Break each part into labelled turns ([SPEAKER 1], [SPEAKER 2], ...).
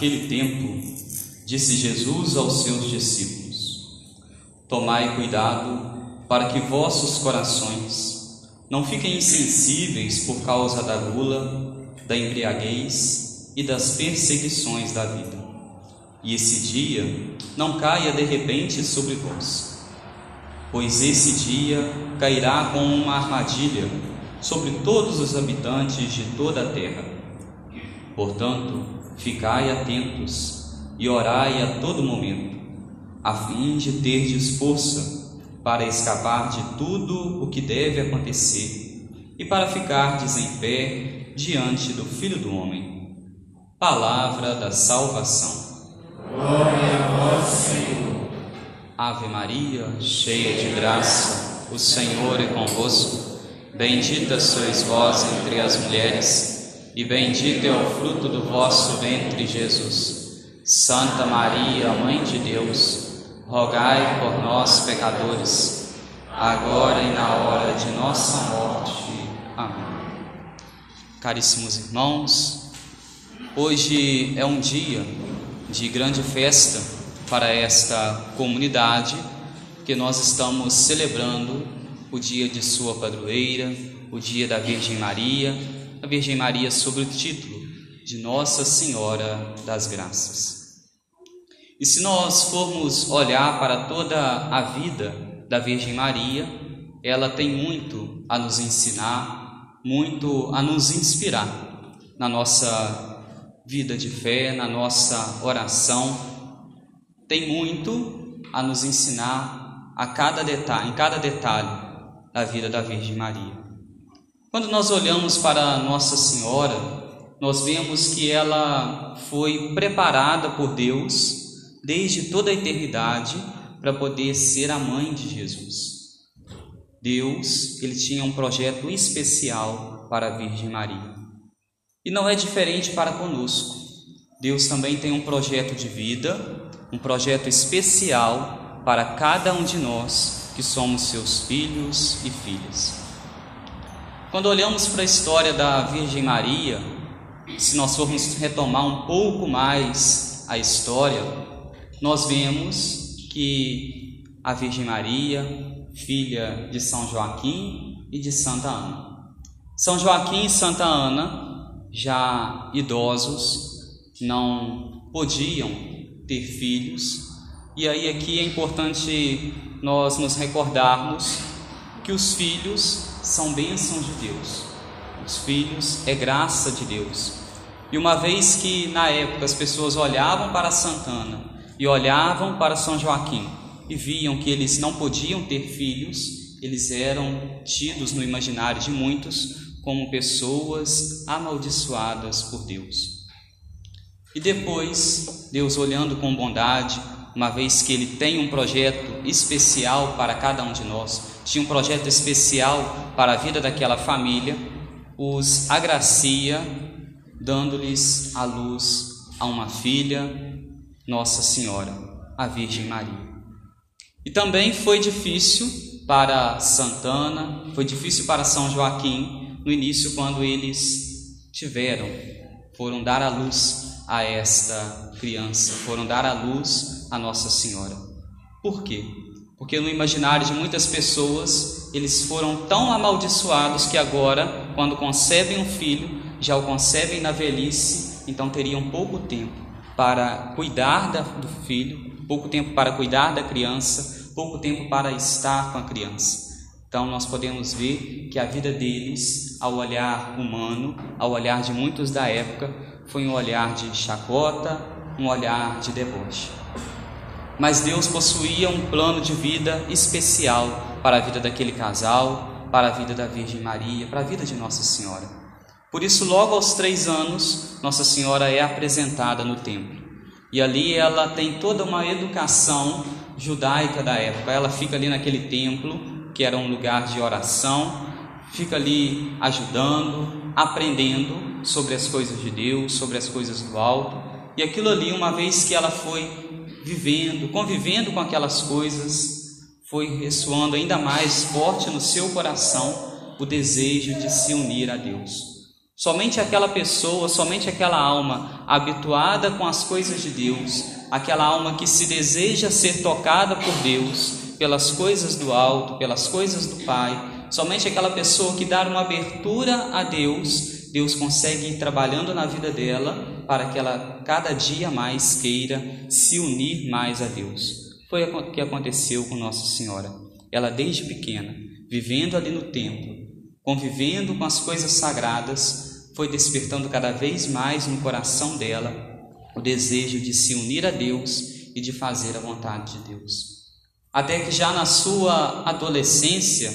[SPEAKER 1] Naquele tempo, disse Jesus aos seus discípulos: Tomai cuidado para que vossos corações não fiquem insensíveis por causa da gula, da embriaguez e das perseguições da vida. E esse dia não caia de repente sobre vós, pois esse dia cairá como uma armadilha sobre todos os habitantes de toda a terra. Portanto, ficai atentos e orai a todo momento, a fim de terdes força para escapar de tudo o que deve acontecer e para ficardes em pé diante do Filho do Homem. Palavra da salvação.
[SPEAKER 2] Glória a vós, Senhor.
[SPEAKER 1] Ave Maria, cheia de graça, o Senhor é convosco. Bendita sois vós entre as mulheres e bendito é o fruto do vosso ventre, Jesus. Santa Maria, Mãe de Deus, rogai por nós, pecadores, agora e na hora de nossa morte. Amém. Caríssimos irmãos, hoje é um dia de grande festa para esta comunidade, que nós estamos celebrando o dia de sua padroeira, o dia da Virgem Maria a Virgem Maria sob o título de Nossa Senhora das Graças. E se nós formos olhar para toda a vida da Virgem Maria, ela tem muito a nos ensinar, muito a nos inspirar na nossa vida de fé, na nossa oração. Tem muito a nos ensinar a cada detalhe, em cada detalhe da vida da Virgem Maria. Quando nós olhamos para Nossa Senhora, nós vemos que ela foi preparada por Deus desde toda a eternidade para poder ser a mãe de Jesus. Deus, ele tinha um projeto especial para a Virgem Maria. E não é diferente para conosco. Deus também tem um projeto de vida, um projeto especial para cada um de nós que somos seus filhos e filhas. Quando olhamos para a história da Virgem Maria, se nós formos retomar um pouco mais a história, nós vemos que a Virgem Maria, filha de São Joaquim e de Santa Ana. São Joaquim e Santa Ana, já idosos, não podiam ter filhos, e aí aqui é importante nós nos recordarmos que os filhos são bênçãos de Deus. Os filhos é graça de Deus. E uma vez que na época as pessoas olhavam para Santana e olhavam para São Joaquim e viam que eles não podiam ter filhos, eles eram tidos no imaginário de muitos como pessoas amaldiçoadas por Deus. E depois, Deus olhando com bondade, uma vez que Ele tem um projeto especial para cada um de nós, tinha um projeto especial para a vida daquela família, os agracia, dando-lhes a luz a uma filha, Nossa Senhora, a Virgem Maria. E também foi difícil para Santana, foi difícil para São Joaquim no início, quando eles tiveram, foram dar a luz a esta criança, foram dar a luz a Nossa Senhora. Por quê? Porque no imaginário de muitas pessoas, eles foram tão amaldiçoados que agora, quando concebem um filho, já o concebem na velhice, então teriam pouco tempo para cuidar do filho, pouco tempo para cuidar da criança, pouco tempo para estar com a criança. Então nós podemos ver que a vida deles, ao olhar humano, ao olhar de muitos da época, foi um olhar de chacota, um olhar de deboche mas Deus possuía um plano de vida especial para a vida daquele casal, para a vida da Virgem Maria, para a vida de Nossa Senhora. Por isso, logo aos três anos, Nossa Senhora é apresentada no templo. E ali ela tem toda uma educação judaica da época. Ela fica ali naquele templo, que era um lugar de oração, fica ali ajudando, aprendendo sobre as coisas de Deus, sobre as coisas do alto. E aquilo ali, uma vez que ela foi vivendo, convivendo com aquelas coisas, foi ressoando ainda mais forte no seu coração o desejo de se unir a Deus. Somente aquela pessoa, somente aquela alma habituada com as coisas de Deus, aquela alma que se deseja ser tocada por Deus, pelas coisas do alto, pelas coisas do Pai, somente aquela pessoa que dá uma abertura a Deus, Deus consegue ir trabalhando na vida dela para que ela cada dia mais queira se unir mais a Deus. Foi o que aconteceu com Nossa Senhora. Ela desde pequena, vivendo ali no templo, convivendo com as coisas sagradas, foi despertando cada vez mais no coração dela o desejo de se unir a Deus e de fazer a vontade de Deus. Até que já na sua adolescência,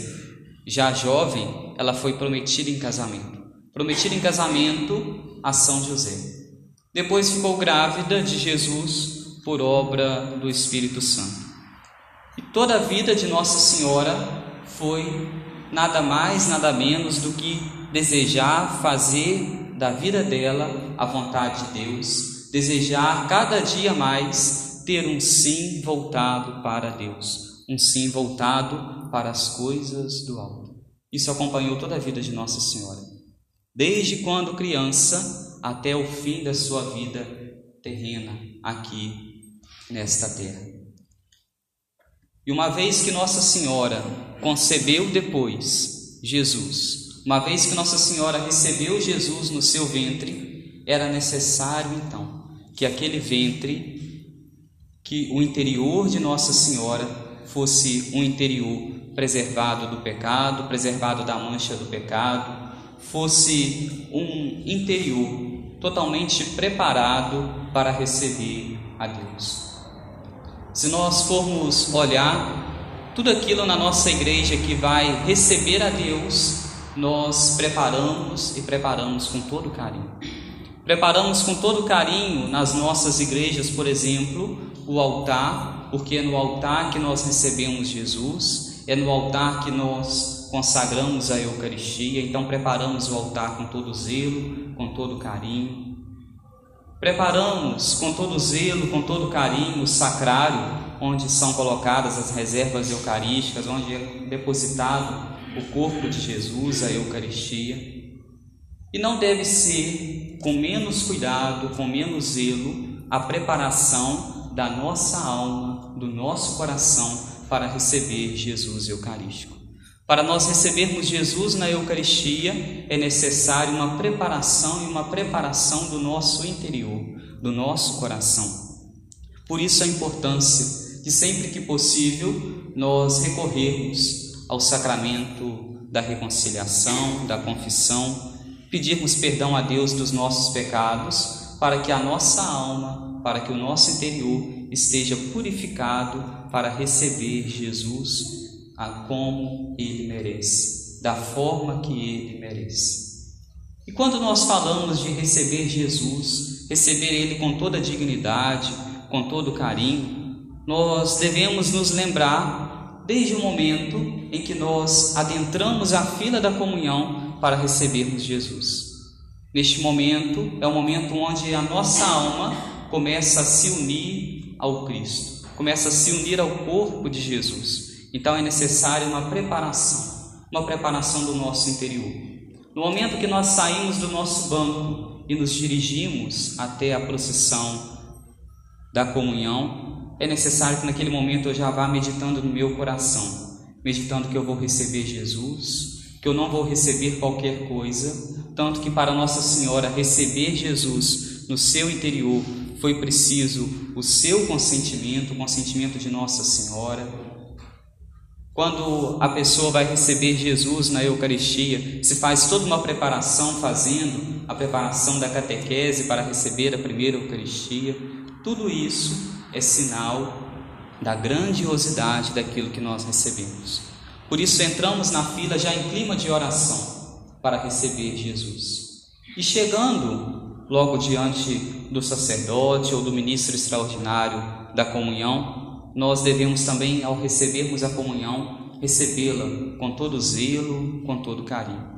[SPEAKER 1] já jovem, ela foi prometida em casamento. Prometida em casamento a São José. Depois ficou grávida de Jesus por obra do Espírito Santo. E toda a vida de Nossa Senhora foi nada mais, nada menos do que desejar fazer da vida dela a vontade de Deus, desejar cada dia mais ter um sim voltado para Deus, um sim voltado para as coisas do alto. Isso acompanhou toda a vida de Nossa Senhora, desde quando criança até o fim da sua vida terrena aqui nesta terra. E uma vez que Nossa Senhora concebeu depois Jesus, uma vez que Nossa Senhora recebeu Jesus no seu ventre, era necessário então que aquele ventre, que o interior de Nossa Senhora fosse um interior preservado do pecado, preservado da mancha do pecado, fosse um interior totalmente preparado para receber a Deus. Se nós formos olhar tudo aquilo na nossa igreja que vai receber a Deus, nós preparamos e preparamos com todo carinho. Preparamos com todo carinho nas nossas igrejas, por exemplo, o altar, porque é no altar que nós recebemos Jesus, é no altar que nós consagramos a Eucaristia, então preparamos o altar com todo zelo, com todo carinho. Preparamos com todo zelo, com todo carinho o sacrário, onde são colocadas as reservas eucarísticas, onde é depositado o corpo de Jesus, a Eucaristia, e não deve ser com menos cuidado, com menos zelo, a preparação da nossa alma, do nosso coração para receber Jesus Eucarístico. Para nós recebermos Jesus na Eucaristia, é necessário uma preparação e uma preparação do nosso interior, do nosso coração. Por isso a importância de sempre que possível nós recorrermos ao sacramento da reconciliação, da confissão, pedirmos perdão a Deus dos nossos pecados, para que a nossa alma, para que o nosso interior esteja purificado para receber Jesus a como ele merece, da forma que ele merece. E quando nós falamos de receber Jesus, receber ele com toda dignidade, com todo carinho, nós devemos nos lembrar desde o momento em que nós adentramos a fila da comunhão para recebermos Jesus. Neste momento é o momento onde a nossa alma começa a se unir ao Cristo, começa a se unir ao corpo de Jesus. Então é necessária uma preparação, uma preparação do nosso interior. No momento que nós saímos do nosso banco e nos dirigimos até a procissão da comunhão, é necessário que naquele momento eu já vá meditando no meu coração, meditando que eu vou receber Jesus, que eu não vou receber qualquer coisa, tanto que para Nossa Senhora receber Jesus no seu interior foi preciso o seu consentimento, o consentimento de Nossa Senhora. Quando a pessoa vai receber Jesus na Eucaristia, se faz toda uma preparação fazendo a preparação da catequese para receber a primeira Eucaristia. Tudo isso é sinal da grandiosidade daquilo que nós recebemos. Por isso entramos na fila já em clima de oração para receber Jesus. E chegando logo diante do sacerdote ou do ministro extraordinário da comunhão, nós devemos também, ao recebermos a comunhão, recebê-la com todo zelo, com todo carinho.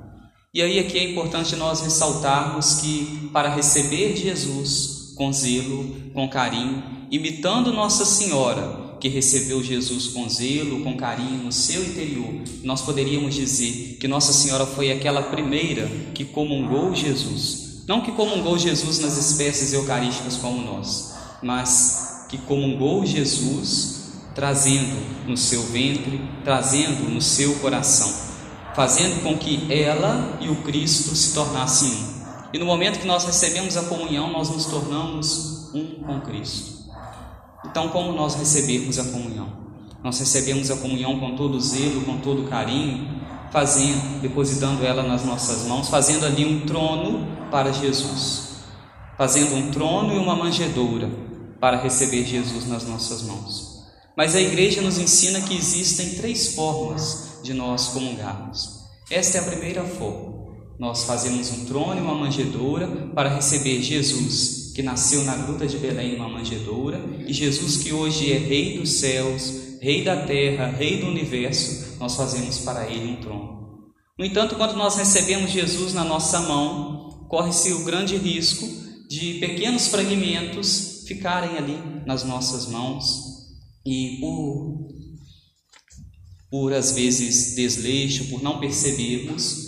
[SPEAKER 1] E aí aqui é importante nós ressaltarmos que para receber Jesus com zelo, com carinho, imitando Nossa Senhora, que recebeu Jesus com zelo, com carinho no seu interior, nós poderíamos dizer que Nossa Senhora foi aquela primeira que comungou Jesus. Não que comungou Jesus nas espécies eucarísticas como nós, mas que comungou Jesus trazendo no seu ventre, trazendo no seu coração, fazendo com que ela e o Cristo se tornassem um. E no momento que nós recebemos a comunhão, nós nos tornamos um com Cristo. Então, como nós recebemos a comunhão? Nós recebemos a comunhão com todo zelo, com todo carinho, fazendo, depositando ela nas nossas mãos, fazendo ali um trono para Jesus, fazendo um trono e uma manjedoura para receber Jesus nas nossas mãos. Mas a igreja nos ensina que existem três formas de nós comungarmos. Esta é a primeira forma. Nós fazemos um trono e uma manjedoura para receber Jesus que nasceu na gruta de Belém numa manjedoura, e Jesus que hoje é Rei dos céus, Rei da terra, Rei do universo, nós fazemos para ele um trono. No entanto, quando nós recebemos Jesus na nossa mão, corre-se o grande risco de pequenos fragmentos ficarem ali nas nossas mãos e por, por às vezes desleixo, por não percebermos,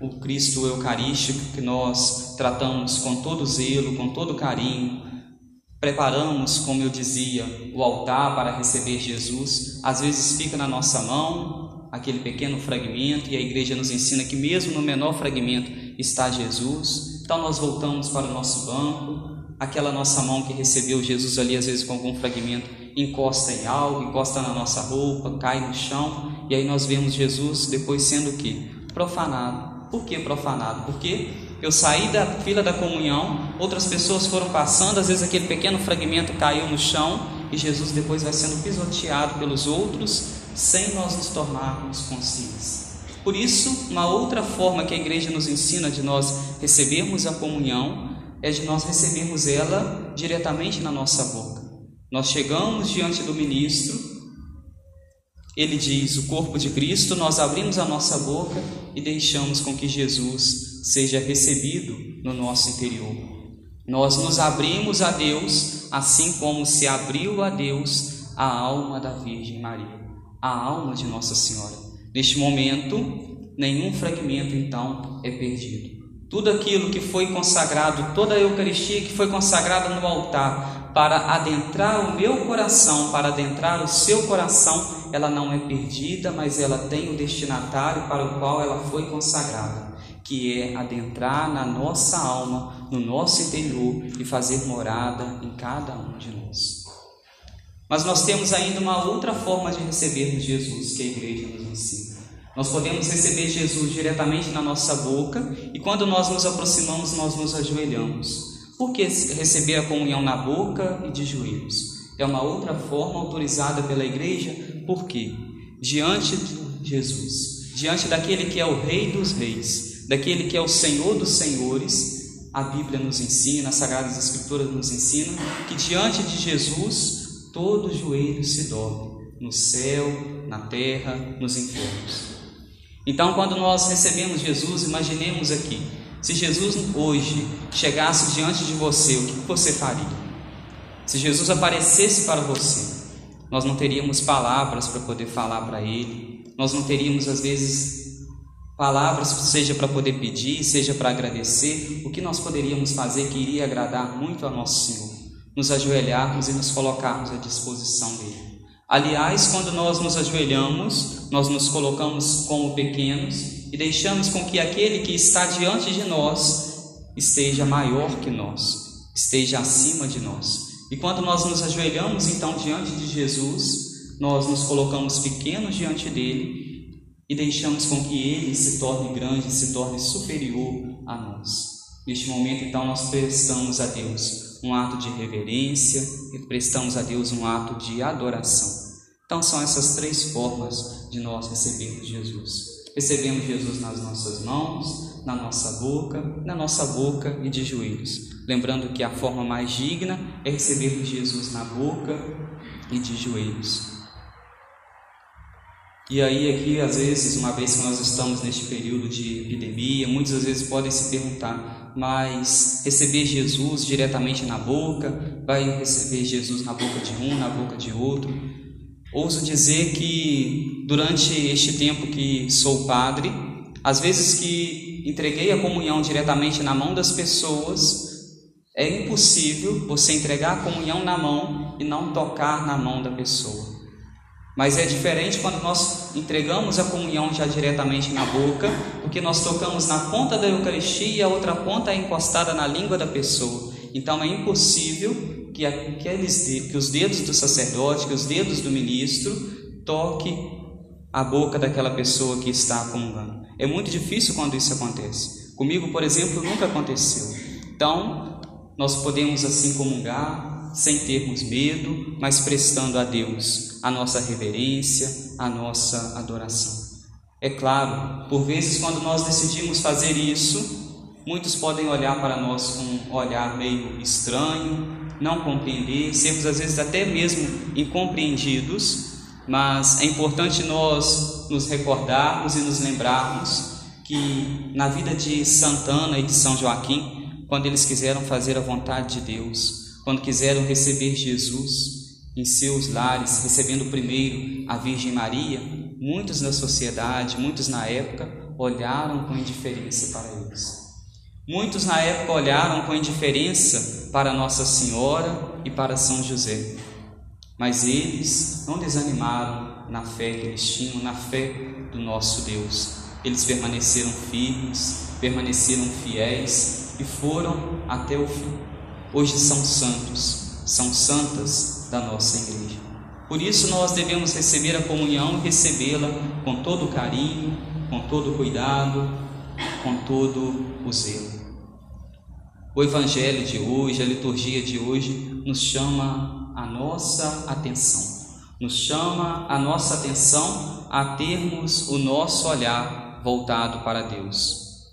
[SPEAKER 1] o Cristo Eucarístico que nós tratamos com todo zelo, com todo carinho, preparamos, como eu dizia, o altar para receber Jesus, às vezes fica na nossa mão aquele pequeno fragmento e a igreja nos ensina que mesmo no menor fragmento está Jesus. Então nós voltamos para o nosso banco, aquela nossa mão que recebeu Jesus ali às vezes com algum fragmento encosta em algo, encosta na nossa roupa, cai no chão, e aí nós vemos Jesus depois sendo o que? Profanado por que profanado? Porque eu saí da fila da comunhão, outras pessoas foram passando, às vezes aquele pequeno fragmento caiu no chão e Jesus depois vai sendo pisoteado pelos outros sem nós nos tornarmos conscientes. Por isso, uma outra forma que a igreja nos ensina de nós recebermos a comunhão é de nós recebermos ela diretamente na nossa boca. Nós chegamos diante do ministro, ele diz: O corpo de Cristo, nós abrimos a nossa boca e deixamos com que Jesus seja recebido no nosso interior. Nós nos abrimos a Deus, assim como se abriu a Deus a alma da Virgem Maria, a alma de Nossa Senhora. Neste momento, nenhum fragmento então é perdido. Tudo aquilo que foi consagrado, toda a Eucaristia que foi consagrada no altar, para adentrar o meu coração, para adentrar o seu coração, ela não é perdida, mas ela tem o destinatário para o qual ela foi consagrada, que é adentrar na nossa alma, no nosso interior e fazer morada em cada um de nós. Mas nós temos ainda uma outra forma de recebermos Jesus que a igreja nos ensina. Nós podemos receber Jesus diretamente na nossa boca e quando nós nos aproximamos, nós nos ajoelhamos. Por que receber a comunhão na boca e de joelhos? É uma outra forma autorizada pela igreja, porque diante de Jesus, diante daquele que é o Rei dos Reis, daquele que é o Senhor dos Senhores, a Bíblia nos ensina, as Sagradas Escrituras nos ensinam que diante de Jesus todo joelho se dobre, no céu, na terra, nos infernos. Então, quando nós recebemos Jesus, imaginemos aqui, se Jesus hoje chegasse diante de você, o que você faria? Se Jesus aparecesse para você, nós não teríamos palavras para poder falar para Ele, nós não teríamos, às vezes, palavras, seja para poder pedir, seja para agradecer. O que nós poderíamos fazer que iria agradar muito a nosso Senhor? Nos ajoelharmos e nos colocarmos à disposição dEle. Aliás, quando nós nos ajoelhamos, nós nos colocamos como pequenos e deixamos com que aquele que está diante de nós esteja maior que nós, esteja acima de nós. E quando nós nos ajoelhamos então diante de Jesus, nós nos colocamos pequenos diante dele e deixamos com que ele se torne grande, se torne superior a nós. Neste momento, então, nós prestamos a Deus um ato de reverência e prestamos a Deus um ato de adoração. Então são essas três formas de nós recebermos Jesus. Recebemos Jesus nas nossas mãos, na nossa boca, na nossa boca e de joelhos. Lembrando que a forma mais digna é recebermos Jesus na boca e de joelhos. E aí, aqui, às vezes, uma vez que nós estamos neste período de epidemia, muitas vezes podem se perguntar: mas receber Jesus diretamente na boca, vai receber Jesus na boca de um, na boca de outro? Ouso dizer que durante este tempo que sou padre, às vezes que entreguei a comunhão diretamente na mão das pessoas, é impossível você entregar a comunhão na mão e não tocar na mão da pessoa. Mas é diferente quando nós entregamos a comunhão já diretamente na boca, porque nós tocamos na ponta da Eucaristia e a outra ponta é encostada na língua da pessoa. Então é impossível que, aqueles, que os dedos do sacerdote, que os dedos do ministro toque a boca daquela pessoa que está comungando. É muito difícil quando isso acontece. Comigo, por exemplo, nunca aconteceu. Então, nós podemos assim comungar, sem termos medo, mas prestando a Deus a nossa reverência, a nossa adoração. É claro, por vezes, quando nós decidimos fazer isso, muitos podem olhar para nós com um olhar meio estranho, não compreender, sermos às vezes até mesmo incompreendidos, mas é importante nós nos recordarmos e nos lembrarmos que na vida de Santana e de São Joaquim, quando eles quiseram fazer a vontade de Deus, quando quiseram receber Jesus em seus lares, recebendo primeiro a Virgem Maria, muitos na sociedade, muitos na época, olharam com indiferença para eles. Muitos na época olharam com indiferença para Nossa Senhora e para São José. Mas eles não desanimaram na fé que eles tinham, na fé do nosso Deus. Eles permaneceram firmes, permaneceram fiéis e foram até o fim hoje são santos, são santas da nossa igreja. Por isso nós devemos receber a comunhão e recebê-la com todo carinho, com todo cuidado, com todo o zelo. O evangelho de hoje, a liturgia de hoje nos chama a nossa atenção. Nos chama a nossa atenção a termos o nosso olhar voltado para Deus.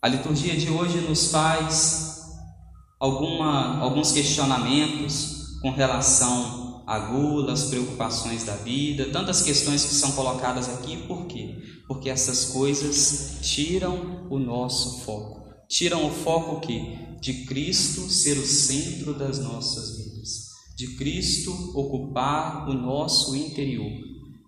[SPEAKER 1] A liturgia de hoje nos faz alguma, alguns questionamentos com relação à gula, as preocupações da vida, tantas questões que são colocadas aqui, por quê? Porque essas coisas tiram o nosso foco. Tiram o foco que de Cristo ser o centro das nossas vidas, de Cristo ocupar o nosso interior.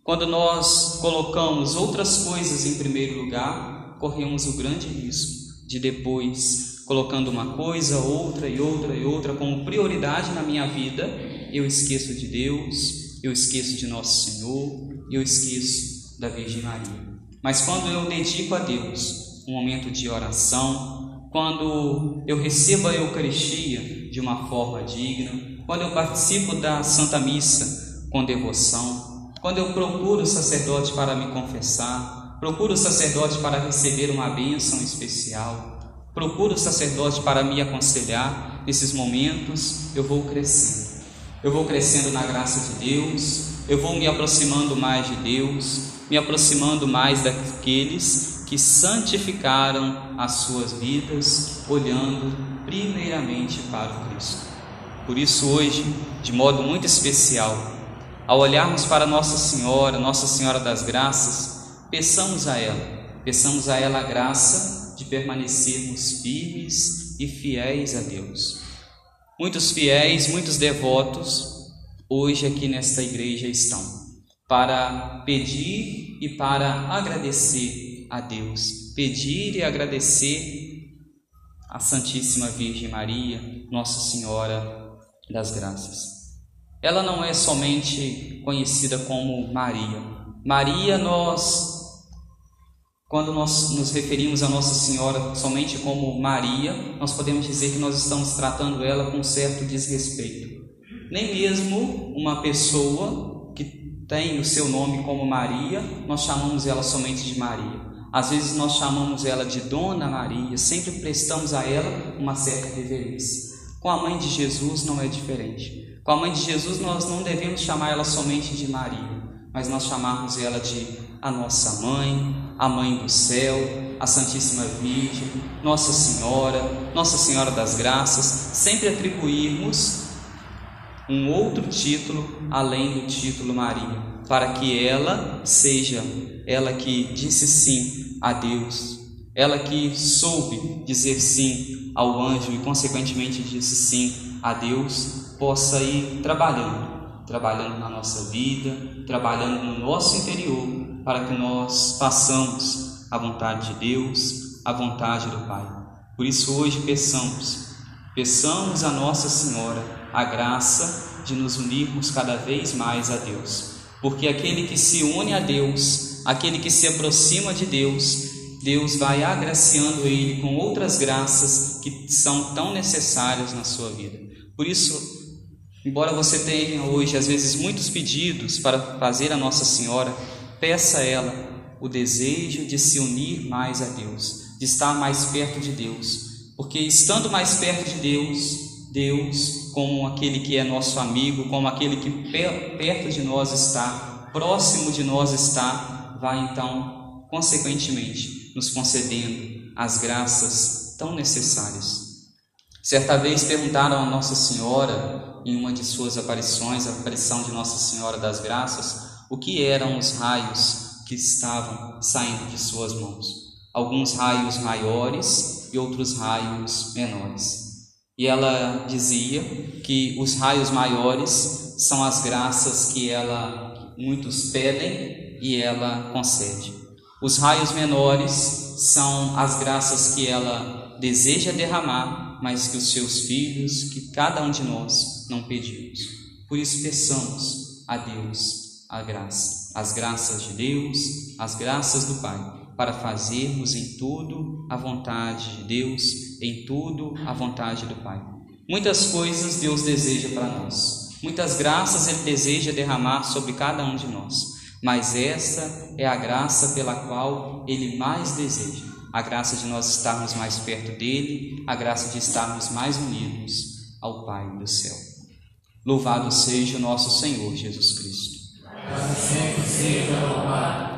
[SPEAKER 1] Quando nós colocamos outras coisas em primeiro lugar, corremos o grande risco de depois colocando uma coisa, outra e outra e outra como prioridade na minha vida, eu esqueço de Deus, eu esqueço de Nosso Senhor, eu esqueço da Virgem Maria. Mas quando eu dedico a Deus um momento de oração, quando eu recebo a Eucaristia de uma forma digna, quando eu participo da Santa Missa com devoção, quando eu procuro o sacerdote para me confessar, procuro o sacerdote para receber uma bênção especial, Procuro o sacerdote para me aconselhar nesses momentos, eu vou crescendo. Eu vou crescendo na graça de Deus, eu vou me aproximando mais de Deus, me aproximando mais daqueles que santificaram as suas vidas, olhando primeiramente para o Cristo. Por isso, hoje, de modo muito especial, ao olharmos para Nossa Senhora, Nossa Senhora das Graças, peçamos a ela, peçamos a ela a graça de permanecermos firmes e fiéis a Deus. Muitos fiéis, muitos devotos, hoje aqui nesta igreja estão para pedir e para agradecer a Deus, pedir e agradecer a Santíssima Virgem Maria, Nossa Senhora das Graças. Ela não é somente conhecida como Maria. Maria nós quando nós nos referimos a Nossa Senhora somente como Maria, nós podemos dizer que nós estamos tratando ela com certo desrespeito. Nem mesmo uma pessoa que tem o seu nome como Maria, nós chamamos ela somente de Maria. Às vezes nós chamamos ela de Dona Maria, sempre prestamos a ela uma certa reverência. Com a mãe de Jesus não é diferente. Com a mãe de Jesus nós não devemos chamar ela somente de Maria, mas nós chamarmos ela de a nossa mãe, a mãe do céu, a Santíssima Virgem, Nossa Senhora, Nossa Senhora das Graças, sempre atribuirmos um outro título além do título Maria, para que ela seja ela que disse sim a Deus, ela que soube dizer sim ao anjo e consequentemente disse sim a Deus, possa ir trabalhando, trabalhando na nossa vida, trabalhando no nosso interior, para que nós façamos a vontade de Deus, a vontade do Pai. Por isso hoje peçamos, peçamos a Nossa Senhora a graça de nos unirmos cada vez mais a Deus. Porque aquele que se une a Deus, aquele que se aproxima de Deus, Deus vai agraciando ele com outras graças que são tão necessárias na sua vida. Por isso, embora você tenha hoje às vezes muitos pedidos para fazer a Nossa Senhora, peça a ela o desejo de se unir mais a Deus, de estar mais perto de Deus, porque estando mais perto de Deus, Deus, como aquele que é nosso amigo, como aquele que perto de nós está, próximo de nós está, vai então, consequentemente, nos concedendo as graças tão necessárias. Certa vez perguntaram a Nossa Senhora, em uma de suas aparições, a aparição de Nossa Senhora das Graças, o que eram os raios que estavam saindo de suas mãos. Alguns raios maiores e outros raios menores. E ela dizia que os raios maiores são as graças que ela muitos pedem e ela concede. Os raios menores são as graças que ela deseja derramar, mas que os seus filhos, que cada um de nós não pedimos. Por isso peçamos a Deus a graça, as graças de Deus, as graças do Pai, para fazermos em tudo a vontade de Deus, em tudo a vontade do Pai. Muitas coisas Deus deseja para nós, muitas graças Ele deseja derramar sobre cada um de nós, mas essa é a graça pela qual Ele mais deseja, a graça de nós estarmos mais perto dele, a graça de estarmos mais unidos ao Pai do céu. Louvado seja o nosso Senhor Jesus Cristo.
[SPEAKER 2] Assim sempre seja louvado.